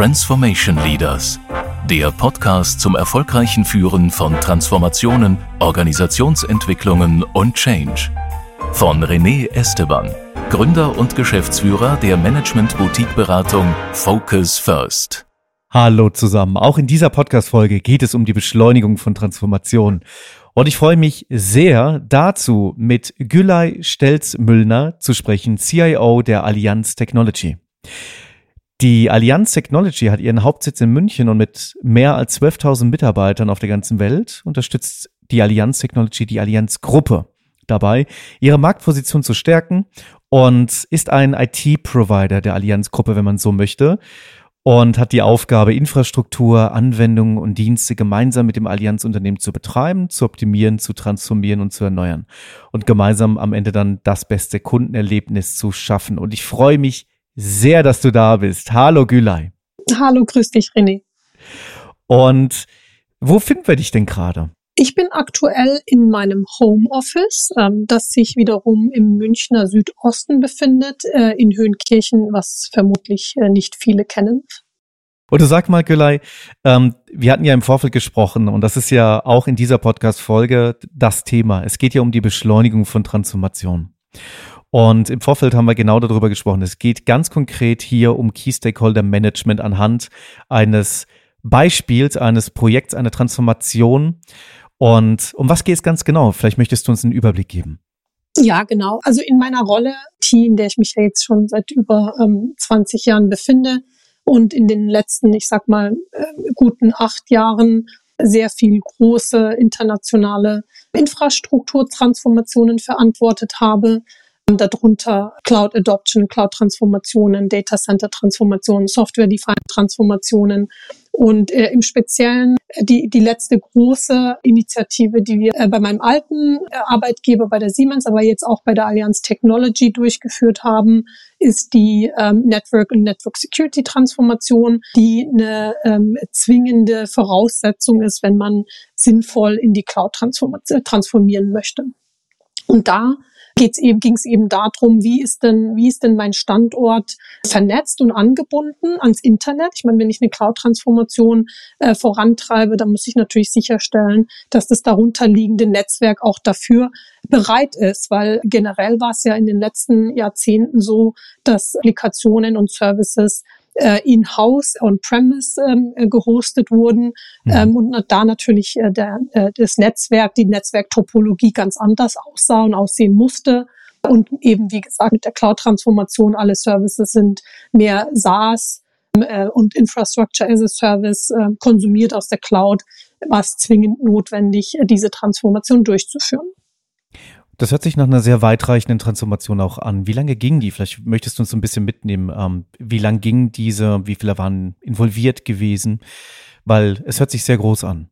Transformation Leaders, der Podcast zum erfolgreichen Führen von Transformationen, Organisationsentwicklungen und Change. Von René Esteban, Gründer und Geschäftsführer der Management-Boutique-Beratung Focus First. Hallo zusammen. Auch in dieser Podcast-Folge geht es um die Beschleunigung von Transformation. Und ich freue mich sehr, dazu mit Gülay Stelz-Müllner zu sprechen, CIO der Allianz Technology. Die Allianz Technology hat ihren Hauptsitz in München und mit mehr als 12.000 Mitarbeitern auf der ganzen Welt unterstützt die Allianz Technology die Allianz Gruppe dabei, ihre Marktposition zu stärken und ist ein IT-Provider der Allianz Gruppe, wenn man so möchte und hat die Aufgabe, Infrastruktur, Anwendungen und Dienste gemeinsam mit dem Allianzunternehmen zu betreiben, zu optimieren, zu transformieren und zu erneuern und gemeinsam am Ende dann das beste Kundenerlebnis zu schaffen. Und ich freue mich sehr, dass du da bist. Hallo Gülay. Hallo, grüß dich, René. Und wo finden wir dich denn gerade? Ich bin aktuell in meinem Homeoffice, ähm, das sich wiederum im Münchner Südosten befindet, äh, in Höhenkirchen, was vermutlich äh, nicht viele kennen. Und du sag mal, Gülay, ähm, wir hatten ja im Vorfeld gesprochen und das ist ja auch in dieser Podcast-Folge das Thema. Es geht ja um die Beschleunigung von Transformation. Und im Vorfeld haben wir genau darüber gesprochen. Es geht ganz konkret hier um Key Stakeholder Management anhand eines Beispiels, eines Projekts, einer Transformation. Und um was geht es ganz genau? Vielleicht möchtest du uns einen Überblick geben. Ja, genau. Also in meiner Rolle, in der ich mich jetzt schon seit über ähm, 20 Jahren befinde und in den letzten, ich sag mal, äh, guten acht Jahren sehr viel große internationale Infrastrukturtransformationen verantwortet habe, darunter Cloud Adoption, Cloud Transformationen, Data Center Transformationen, Software Defined Transformationen und äh, im Speziellen äh, die, die letzte große Initiative, die wir äh, bei meinem alten äh, Arbeitgeber bei der Siemens, aber jetzt auch bei der Allianz Technology durchgeführt haben, ist die ähm, Network und Network Security Transformation, die eine ähm, zwingende Voraussetzung ist, wenn man sinnvoll in die Cloud transformieren möchte. Und da geht's eben, ging es eben darum, wie ist denn, wie ist denn mein Standort vernetzt und angebunden ans Internet? Ich meine, wenn ich eine Cloud-Transformation äh, vorantreibe, dann muss ich natürlich sicherstellen, dass das darunterliegende Netzwerk auch dafür bereit ist, weil generell war es ja in den letzten Jahrzehnten so, dass Applikationen und Services äh, in-house, on-premise ähm, äh, gehostet wurden mhm. ähm, und da natürlich äh, der, äh, das Netzwerk, die Netzwerktopologie ganz anders aussah und aussehen musste. Und eben, wie gesagt, mit der Cloud-Transformation, alle Services sind mehr SaaS äh, und Infrastructure as a Service äh, konsumiert aus der Cloud, war es zwingend notwendig, äh, diese Transformation durchzuführen. Das hört sich nach einer sehr weitreichenden Transformation auch an. Wie lange ging die? Vielleicht möchtest du uns so ein bisschen mitnehmen. Ähm, wie lange ging diese? Wie viele waren involviert gewesen? Weil es hört sich sehr groß an.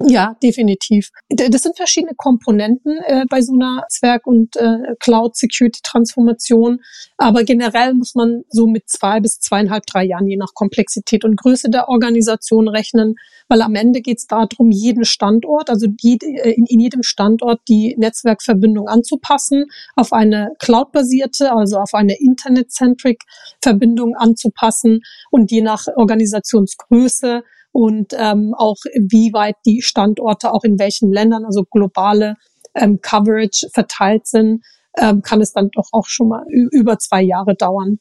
Ja, definitiv. Das sind verschiedene Komponenten äh, bei so einer Zwerg- und äh, Cloud-Security-Transformation. Aber generell muss man so mit zwei bis zweieinhalb, drei Jahren je nach Komplexität und Größe der Organisation rechnen, weil am Ende geht es darum, jeden Standort, also jede, äh, in, in jedem Standort die Netzwerkverbindung anzupassen, auf eine Cloud-basierte, also auf eine Internet-centric Verbindung anzupassen und je nach Organisationsgröße und ähm, auch wie weit die Standorte auch in welchen Ländern, also globale ähm, Coverage verteilt sind, ähm, kann es dann doch auch schon mal über zwei Jahre dauern.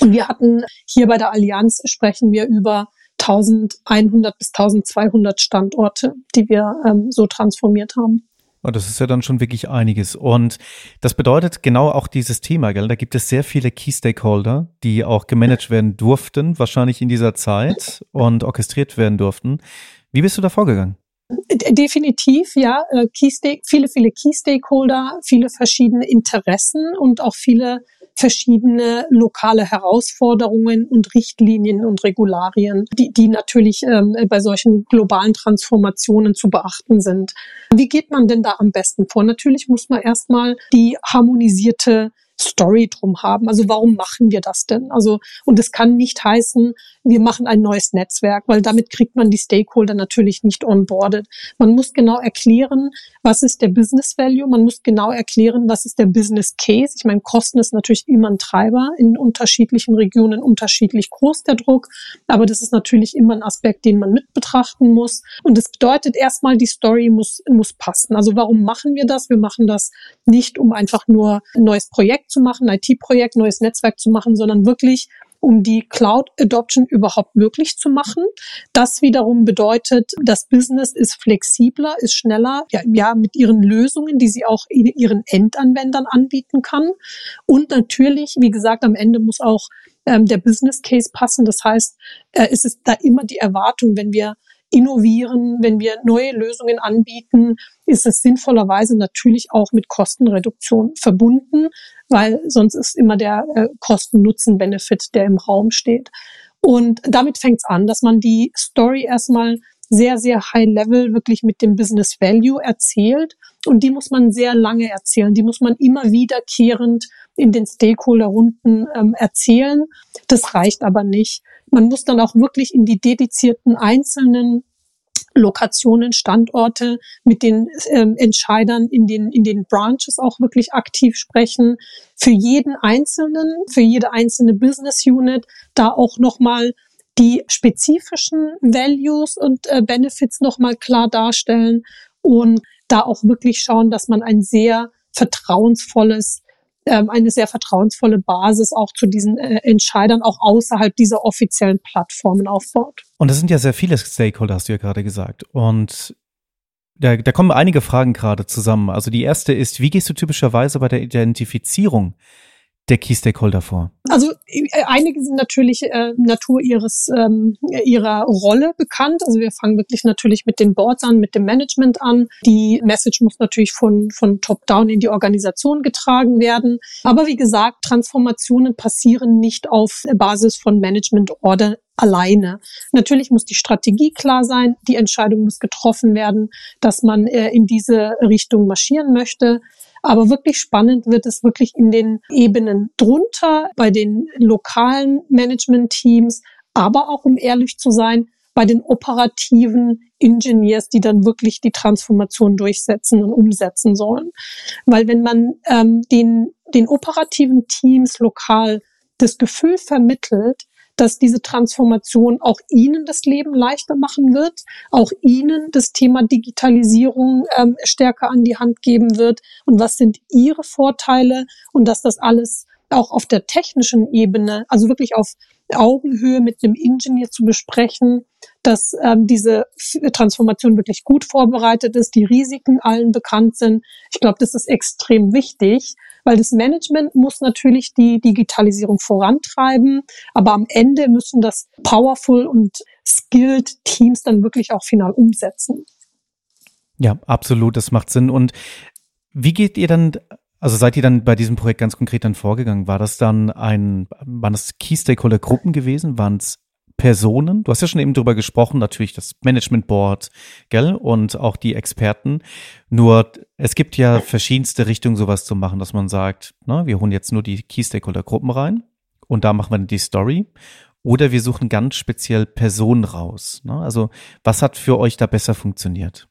Und wir hatten hier bei der Allianz sprechen wir über 1100 bis 1200 Standorte, die wir ähm, so transformiert haben. Das ist ja dann schon wirklich einiges. Und das bedeutet genau auch dieses Thema, gell? Da gibt es sehr viele Key Stakeholder, die auch gemanagt werden durften, wahrscheinlich in dieser Zeit und orchestriert werden durften. Wie bist du da vorgegangen? Definitiv, ja. Äh, viele, viele Key Stakeholder, viele verschiedene Interessen und auch viele verschiedene lokale Herausforderungen und Richtlinien und Regularien, die, die natürlich ähm, bei solchen globalen Transformationen zu beachten sind. Wie geht man denn da am besten vor? Natürlich muss man erstmal die harmonisierte Story drum haben. Also warum machen wir das denn? Also, und es kann nicht heißen, wir machen ein neues Netzwerk, weil damit kriegt man die Stakeholder natürlich nicht onboarded. Man muss genau erklären, was ist der Business Value. Man muss genau erklären, was ist der Business Case. Ich meine, Kosten ist natürlich immer ein Treiber. In unterschiedlichen Regionen unterschiedlich groß der Druck. Aber das ist natürlich immer ein Aspekt, den man mit betrachten muss. Und das bedeutet erstmal, die Story muss, muss passen. Also warum machen wir das? Wir machen das nicht, um einfach nur ein neues Projekt zu machen, ein IT-Projekt, neues Netzwerk zu machen, sondern wirklich um die Cloud Adoption überhaupt möglich zu machen. Das wiederum bedeutet, das Business ist flexibler, ist schneller, ja, ja mit ihren Lösungen, die sie auch ihren Endanwendern anbieten kann. Und natürlich, wie gesagt, am Ende muss auch ähm, der Business Case passen. Das heißt, äh, es ist da immer die Erwartung, wenn wir innovieren, wenn wir neue Lösungen anbieten, ist es sinnvollerweise natürlich auch mit Kostenreduktion verbunden, weil sonst ist immer der äh, Kosten-Nutzen-Benefit, der im Raum steht. Und damit fängt es an, dass man die Story erstmal sehr, sehr high level wirklich mit dem Business Value erzählt. Und die muss man sehr lange erzählen. Die muss man immer wiederkehrend in den Stakeholder-Runden ähm, erzählen. Das reicht aber nicht. Man muss dann auch wirklich in die dedizierten einzelnen Lokationen, Standorte mit den ähm, Entscheidern in den, in den Branches auch wirklich aktiv sprechen. Für jeden Einzelnen, für jede einzelne Business Unit da auch nochmal die spezifischen Values und äh, Benefits nochmal klar darstellen und da auch wirklich schauen, dass man ein sehr vertrauensvolles ähm, eine sehr vertrauensvolle Basis auch zu diesen äh, Entscheidern auch außerhalb dieser offiziellen Plattformen aufbaut. Und das sind ja sehr viele Stakeholder, hast du ja gerade gesagt. Und da, da kommen einige Fragen gerade zusammen. Also die erste ist, wie gehst du typischerweise bei der Identifizierung der Key Stakeholder vor? Also äh, einige sind natürlich äh, Natur ihres ähm, ihrer Rolle bekannt. Also wir fangen wirklich natürlich mit den Boards an, mit dem Management an. Die Message muss natürlich von von Top Down in die Organisation getragen werden. Aber wie gesagt, Transformationen passieren nicht auf Basis von Management Order alleine. Natürlich muss die Strategie klar sein, die Entscheidung muss getroffen werden, dass man äh, in diese Richtung marschieren möchte. Aber wirklich spannend wird es wirklich in den Ebenen drunter, bei den lokalen Management-Teams, aber auch, um ehrlich zu sein, bei den operativen Engineers, die dann wirklich die Transformation durchsetzen und umsetzen sollen. Weil wenn man ähm, den, den operativen Teams lokal das Gefühl vermittelt, dass diese Transformation auch Ihnen das Leben leichter machen wird, auch Ihnen das Thema Digitalisierung ähm, stärker an die Hand geben wird und was sind Ihre Vorteile und dass das alles auch auf der technischen Ebene, also wirklich auf Augenhöhe mit einem Ingenieur zu besprechen, dass ähm, diese Transformation wirklich gut vorbereitet ist, die Risiken allen bekannt sind. Ich glaube, das ist extrem wichtig, weil das Management muss natürlich die Digitalisierung vorantreiben, aber am Ende müssen das powerful und skilled Teams dann wirklich auch final umsetzen. Ja, absolut, das macht Sinn. Und wie geht ihr dann also seid ihr dann bei diesem Projekt ganz konkret dann vorgegangen? War das dann ein, waren das Key Stakeholder Gruppen gewesen? Waren es Personen? Du hast ja schon eben drüber gesprochen, natürlich das Management Board, gell? Und auch die Experten. Nur es gibt ja verschiedenste Richtungen, sowas zu machen, dass man sagt, ne, wir holen jetzt nur die Key Stakeholder Gruppen rein und da machen wir die Story. Oder wir suchen ganz speziell Personen raus. Ne? Also was hat für euch da besser funktioniert?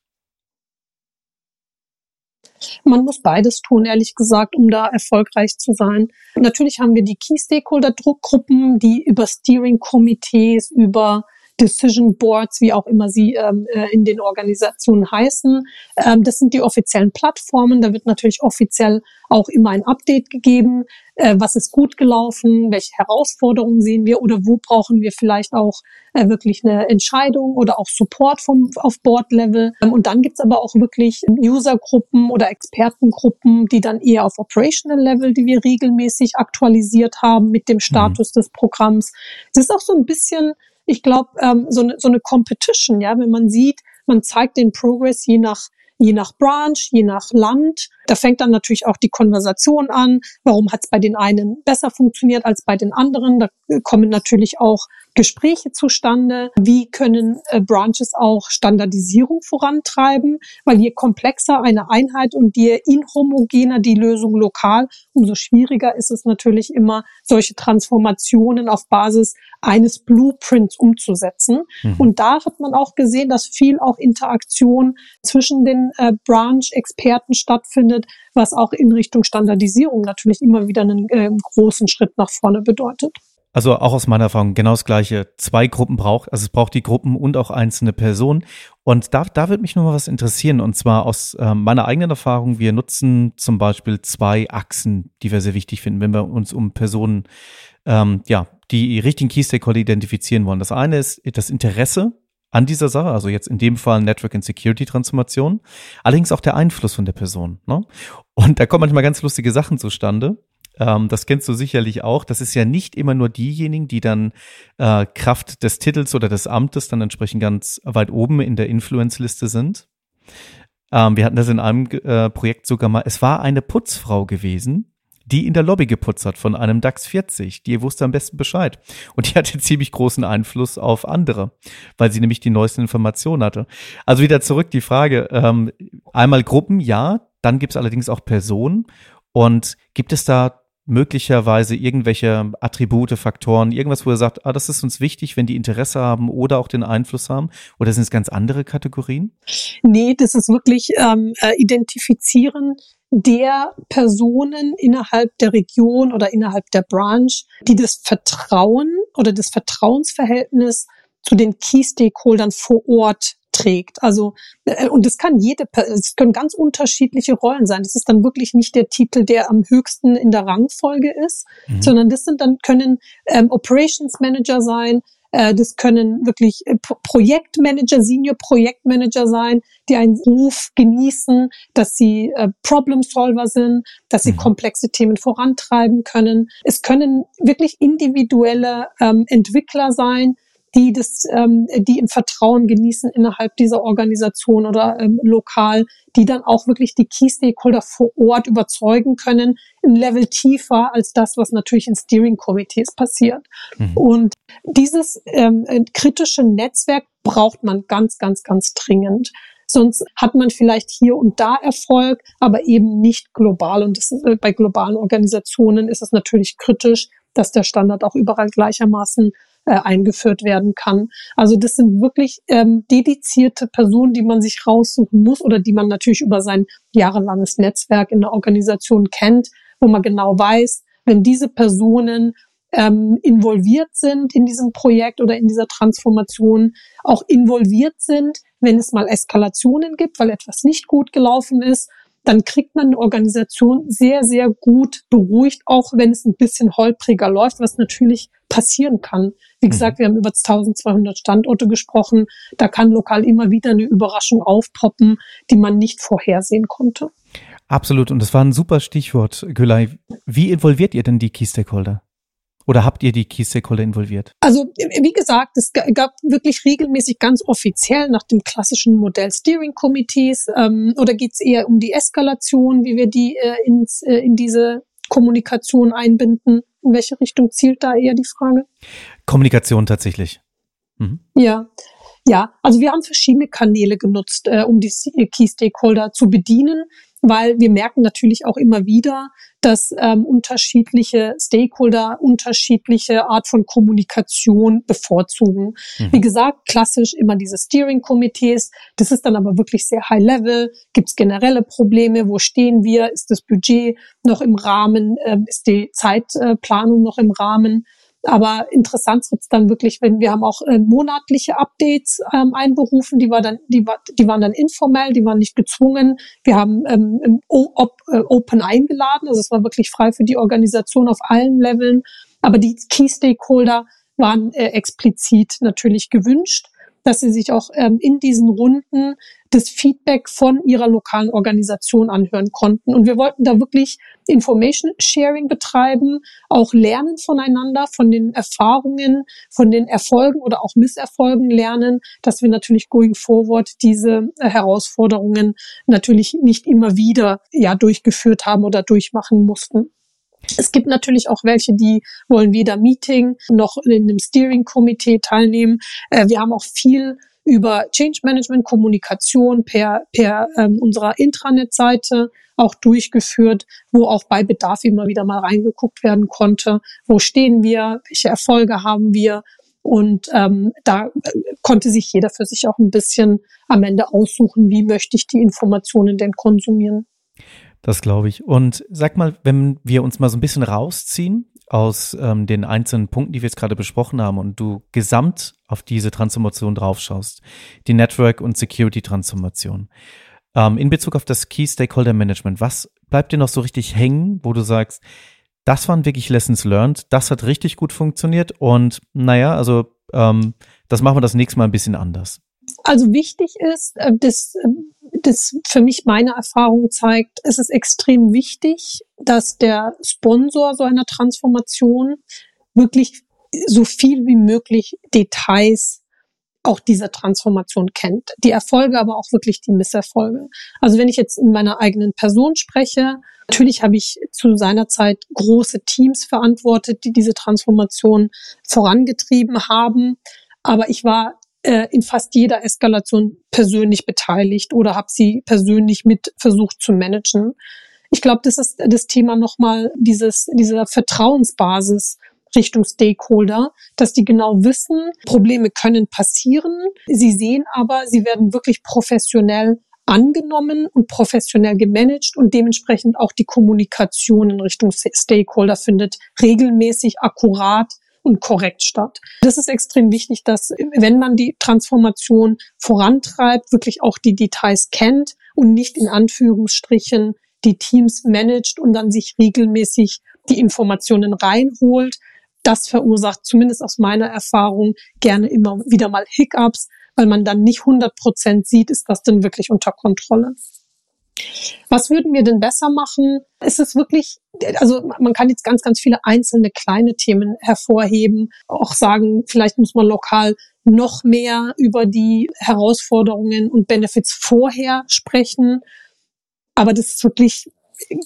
Man muss beides tun, ehrlich gesagt, um da erfolgreich zu sein. Natürlich haben wir die Key Stakeholder Druckgruppen, die über Steering Komitees, über Decision Boards, wie auch immer sie ähm, äh, in den Organisationen heißen. Ähm, das sind die offiziellen Plattformen. Da wird natürlich offiziell auch immer ein Update gegeben. Äh, was ist gut gelaufen? Welche Herausforderungen sehen wir? Oder wo brauchen wir vielleicht auch äh, wirklich eine Entscheidung oder auch Support vom, auf Board-Level? Ähm, und dann gibt's aber auch wirklich User-Gruppen oder Expertengruppen, die dann eher auf Operational-Level, die wir regelmäßig aktualisiert haben mit dem Status mhm. des Programms. Das ist auch so ein bisschen ich glaube, ähm, so, eine, so eine Competition, ja, wenn man sieht, man zeigt den Progress je nach je nach Branch, je nach Land da fängt dann natürlich auch die Konversation an. Warum hat es bei den einen besser funktioniert als bei den anderen? Da kommen natürlich auch Gespräche zustande. Wie können äh, Branches auch Standardisierung vorantreiben? Weil je komplexer eine Einheit und je inhomogener die Lösung lokal, umso schwieriger ist es natürlich immer, solche Transformationen auf Basis eines Blueprints umzusetzen. Mhm. Und da hat man auch gesehen, dass viel auch Interaktion zwischen den äh, Branch-Experten stattfindet, was auch in Richtung Standardisierung natürlich immer wieder einen äh, großen Schritt nach vorne bedeutet. Also auch aus meiner Erfahrung genau das Gleiche. Zwei Gruppen braucht, also es braucht die Gruppen und auch einzelne Personen. Und da, da würde mich noch mal was interessieren. Und zwar aus äh, meiner eigenen Erfahrung. Wir nutzen zum Beispiel zwei Achsen, die wir sehr wichtig finden, wenn wir uns um Personen, ähm, ja, die richtigen Key Stakeholder identifizieren wollen. Das eine ist das Interesse an dieser Sache, also jetzt in dem Fall Network and Security Transformation, allerdings auch der Einfluss von der Person. Ne? Und da kommen manchmal ganz lustige Sachen zustande. Ähm, das kennst du sicherlich auch. Das ist ja nicht immer nur diejenigen, die dann äh, Kraft des Titels oder des Amtes dann entsprechend ganz weit oben in der Influence-Liste sind. Ähm, wir hatten das in einem äh, Projekt sogar mal. Es war eine Putzfrau gewesen, die in der Lobby geputzt hat von einem DAX 40. Die wusste am besten Bescheid. Und die hatte ziemlich großen Einfluss auf andere, weil sie nämlich die neuesten Informationen hatte. Also wieder zurück die Frage. Ähm, einmal Gruppen, ja. Dann gibt es allerdings auch Personen. Und gibt es da möglicherweise irgendwelche Attribute, Faktoren, irgendwas, wo er sagt, ah, das ist uns wichtig, wenn die Interesse haben oder auch den Einfluss haben? Oder sind es ganz andere Kategorien? Nee, das ist wirklich ähm, äh, Identifizieren der Personen innerhalb der Region oder innerhalb der Branch, die das Vertrauen oder das Vertrauensverhältnis zu den Key Stakeholdern vor Ort trägt. Also, äh, und das kann jede, es können ganz unterschiedliche Rollen sein. Das ist dann wirklich nicht der Titel, der am höchsten in der Rangfolge ist, mhm. sondern das sind dann, können ähm, Operations Manager sein, äh, das können wirklich äh, Projektmanager, Senior Projektmanager sein, die einen Ruf genießen, dass sie äh, Problem Solver sind, dass sie mhm. komplexe Themen vorantreiben können. Es können wirklich individuelle ähm, Entwickler sein, die das, ähm, die im Vertrauen genießen innerhalb dieser Organisation oder ähm, lokal, die dann auch wirklich die Key Stakeholder vor Ort überzeugen können, ein Level tiefer als das, was natürlich in Steering Committees passiert. Mhm. Und dieses ähm, kritische Netzwerk braucht man ganz, ganz, ganz dringend. Sonst hat man vielleicht hier und da Erfolg, aber eben nicht global. Und das ist, äh, bei globalen Organisationen ist es natürlich kritisch, dass der Standard auch überall gleichermaßen äh, eingeführt werden kann. Also das sind wirklich ähm, dedizierte Personen, die man sich raussuchen muss oder die man natürlich über sein jahrelanges Netzwerk in der Organisation kennt, wo man genau weiß, wenn diese Personen ähm, involviert sind in diesem Projekt oder in dieser Transformation, auch involviert sind, wenn es mal Eskalationen gibt, weil etwas nicht gut gelaufen ist dann kriegt man eine Organisation sehr, sehr gut beruhigt, auch wenn es ein bisschen holpriger läuft, was natürlich passieren kann. Wie gesagt, mhm. wir haben über 1200 Standorte gesprochen. Da kann lokal immer wieder eine Überraschung aufpoppen, die man nicht vorhersehen konnte. Absolut. Und das war ein super Stichwort, Gülay. Wie involviert ihr denn die Key Stakeholder? Oder habt ihr die Key Stakeholder involviert? Also wie gesagt, es gab wirklich regelmäßig ganz offiziell nach dem klassischen Modell Steering Committees ähm, oder geht es eher um die Eskalation, wie wir die äh, ins, äh, in diese Kommunikation einbinden? In welche Richtung zielt da eher die Frage? Kommunikation tatsächlich. Mhm. Ja. Ja, also wir haben verschiedene Kanäle genutzt, äh, um die Key Stakeholder zu bedienen weil wir merken natürlich auch immer wieder, dass ähm, unterschiedliche Stakeholder unterschiedliche Art von Kommunikation bevorzugen. Mhm. Wie gesagt, klassisch immer diese Steering-Komitees. Das ist dann aber wirklich sehr high-level. Gibt es generelle Probleme? Wo stehen wir? Ist das Budget noch im Rahmen? Ähm, ist die Zeitplanung noch im Rahmen? Aber interessant wird's dann wirklich, wenn wir haben auch äh, monatliche Updates ähm, einberufen, die, war dann, die, war, die waren dann informell, die waren nicht gezwungen. Wir haben ähm, op, äh, Open eingeladen, also es war wirklich frei für die Organisation auf allen Leveln. Aber die Key Stakeholder waren äh, explizit natürlich gewünscht dass sie sich auch ähm, in diesen Runden das Feedback von ihrer lokalen Organisation anhören konnten. Und wir wollten da wirklich Information Sharing betreiben, auch lernen voneinander, von den Erfahrungen, von den Erfolgen oder auch Misserfolgen lernen, dass wir natürlich going forward diese äh, Herausforderungen natürlich nicht immer wieder ja durchgeführt haben oder durchmachen mussten. Es gibt natürlich auch welche, die wollen weder Meeting noch in einem Steering-Komitee teilnehmen. Äh, wir haben auch viel über Change Management, Kommunikation per, per ähm, unserer Intranet-Seite auch durchgeführt, wo auch bei Bedarf immer wieder mal reingeguckt werden konnte. Wo stehen wir? Welche Erfolge haben wir? Und ähm, da äh, konnte sich jeder für sich auch ein bisschen am Ende aussuchen, wie möchte ich die Informationen denn konsumieren. Das glaube ich. Und sag mal, wenn wir uns mal so ein bisschen rausziehen aus ähm, den einzelnen Punkten, die wir jetzt gerade besprochen haben und du gesamt auf diese Transformation draufschaust, die Network- und Security-Transformation, ähm, in Bezug auf das Key Stakeholder Management, was bleibt dir noch so richtig hängen, wo du sagst, das waren wirklich Lessons learned, das hat richtig gut funktioniert und naja, also ähm, das machen wir das nächste Mal ein bisschen anders. Also wichtig ist, äh, dass ähm, das für mich meine Erfahrung zeigt, es ist extrem wichtig, dass der Sponsor so einer Transformation wirklich so viel wie möglich Details auch dieser Transformation kennt. Die Erfolge, aber auch wirklich die Misserfolge. Also wenn ich jetzt in meiner eigenen Person spreche, natürlich habe ich zu seiner Zeit große Teams verantwortet, die diese Transformation vorangetrieben haben. Aber ich war äh, in fast jeder Eskalation persönlich beteiligt oder habe sie persönlich mit versucht zu managen. Ich glaube, das ist das Thema nochmal dieses, dieser Vertrauensbasis Richtung Stakeholder, dass die genau wissen, Probleme können passieren. Sie sehen aber, sie werden wirklich professionell angenommen und professionell gemanagt und dementsprechend auch die Kommunikation in Richtung Stakeholder findet regelmäßig akkurat und korrekt statt. Das ist extrem wichtig, dass wenn man die Transformation vorantreibt, wirklich auch die Details kennt und nicht in Anführungsstrichen die Teams managt und dann sich regelmäßig die Informationen reinholt. Das verursacht zumindest aus meiner Erfahrung gerne immer wieder mal Hiccups, weil man dann nicht 100 Prozent sieht, ist das denn wirklich unter Kontrolle. Was würden wir denn besser machen? Es ist wirklich, also man kann jetzt ganz, ganz viele einzelne kleine Themen hervorheben, auch sagen, vielleicht muss man lokal noch mehr über die Herausforderungen und Benefits vorher sprechen. Aber das ist wirklich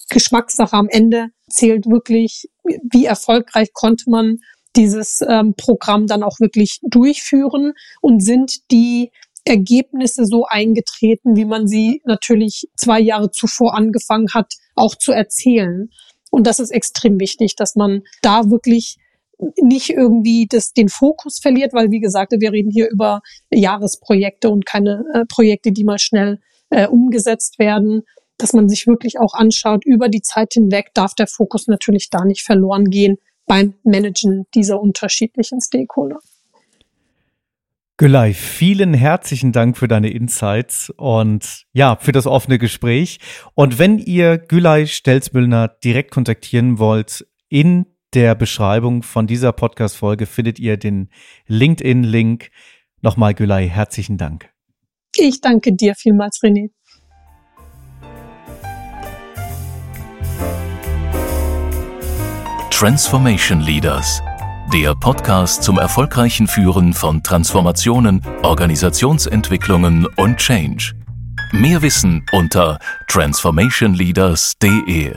Geschmackssache am Ende, zählt wirklich, wie erfolgreich konnte man dieses ähm, Programm dann auch wirklich durchführen und sind die Ergebnisse so eingetreten, wie man sie natürlich zwei Jahre zuvor angefangen hat, auch zu erzählen. Und das ist extrem wichtig, dass man da wirklich nicht irgendwie das, den Fokus verliert, weil wie gesagt, wir reden hier über Jahresprojekte und keine äh, Projekte, die mal schnell äh, umgesetzt werden, dass man sich wirklich auch anschaut, über die Zeit hinweg darf der Fokus natürlich da nicht verloren gehen beim Managen dieser unterschiedlichen Stakeholder. Gülay, vielen herzlichen Dank für deine Insights und ja, für das offene Gespräch. Und wenn ihr Gülay Stelzmüllner direkt kontaktieren wollt, in der Beschreibung von dieser Podcast-Folge findet ihr den LinkedIn-Link. Nochmal, Gülay, herzlichen Dank. Ich danke dir vielmals, René. Transformation Leaders der Podcast zum erfolgreichen Führen von Transformationen, Organisationsentwicklungen und Change. Mehr Wissen unter transformationleaders.de.